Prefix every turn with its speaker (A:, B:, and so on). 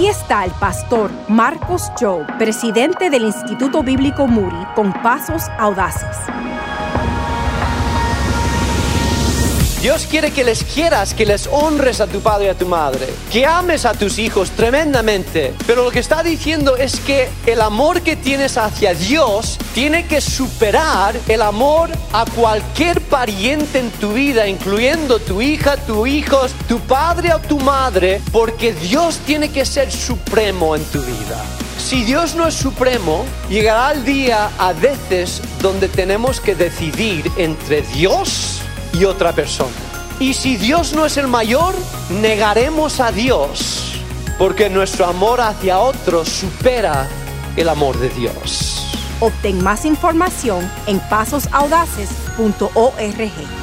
A: Aquí está el pastor Marcos Joe, presidente del Instituto Bíblico Muri, con pasos audaces.
B: Dios quiere que les quieras, que les honres a tu padre y a tu madre, que ames a tus hijos tremendamente. Pero lo que está diciendo es que el amor que tienes hacia Dios tiene que superar el amor a cualquier pariente en tu vida, incluyendo tu hija, tu hijos, tu padre o tu madre, porque Dios tiene que ser supremo en tu vida. Si Dios no es supremo, llegará el día a veces donde tenemos que decidir entre Dios y otra persona. Y si Dios no es el mayor, negaremos a Dios, porque nuestro amor hacia otros supera el amor de Dios.
A: Obtén más información en pasosaudaces.org.